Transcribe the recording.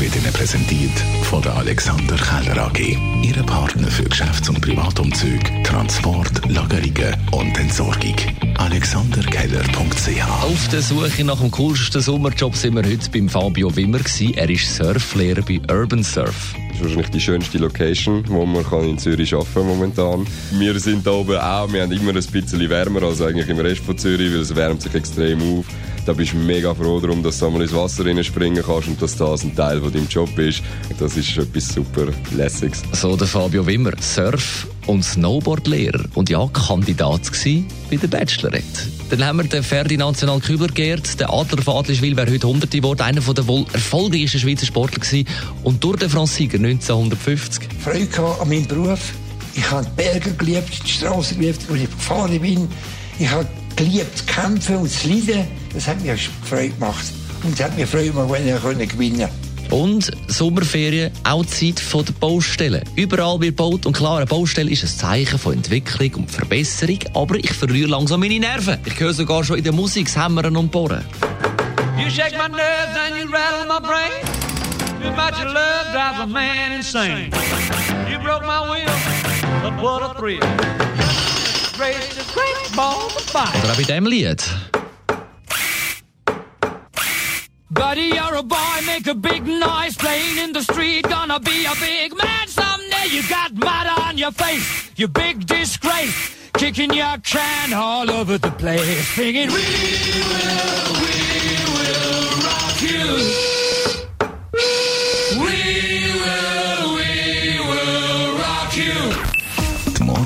wird Ihnen präsentiert von der Alexander Keller AG. Ihre Partner für Geschäfts- und Privatumzug, Transport, Lagerungen und Entsorgung. AlexanderKeller.ch Auf der Suche nach dem coolsten Sommerjob sind wir heute beim Fabio Wimmer. Gewesen. Er ist Surflehrer bei Urban Surf. Das ist wahrscheinlich die schönste Location, wo man kann in Zürich arbeiten momentan. Wir sind da oben auch, wir haben immer ein bisschen wärmer als eigentlich im Rest von Zürich, weil es wärmt sich extrem auf. Da bist du mega froh darum, dass du einmal ins Wasser springen kannst und dass das ein Teil von deinem Job ist. Das ist etwas super Lässiges. So der Fabio Wimmer, Surf- und Snowboardlehrer und ja, Kandidat bei der Bachelorette. Dann haben wir den Ferdinand National Kübler geehrt. Der Adler von Adliswil wäre heute 100 geworden, einer der wohl erfolgreichsten Schweizer Sportler gewesen. Und durch den France-Sieger 1950. Freude an meinem Beruf. Ich habe die Berge geliebt, die Straße geliebt, wo ich gefahren bin. Ich habe geliebt zu kämpfen und zu leiden. Das hat mir Freude gemacht. Und es hat mir Freude gemacht, wenn ich gewinnen konnte. Und Sommerferien, auch Zeit von der Baustelle. Überall wird gebaut und klar, eine Baustelle ist ein Zeichen von Entwicklung und Verbesserung, aber ich verliere langsam meine Nerven. Ich höre sogar schon in der Musik das Hämmern und Bohren. You shake my nerves and you rattle my brain. Too much of love drives a man insane. You broke my will, but what a thrill. Oder auch bei diesem Lied. Buddy, you're a boy, make a big noise playing in the street. Gonna be a big man someday. You got mud on your face, you big disgrace. Kicking your can all over the place. Singing, We will, we will rock you.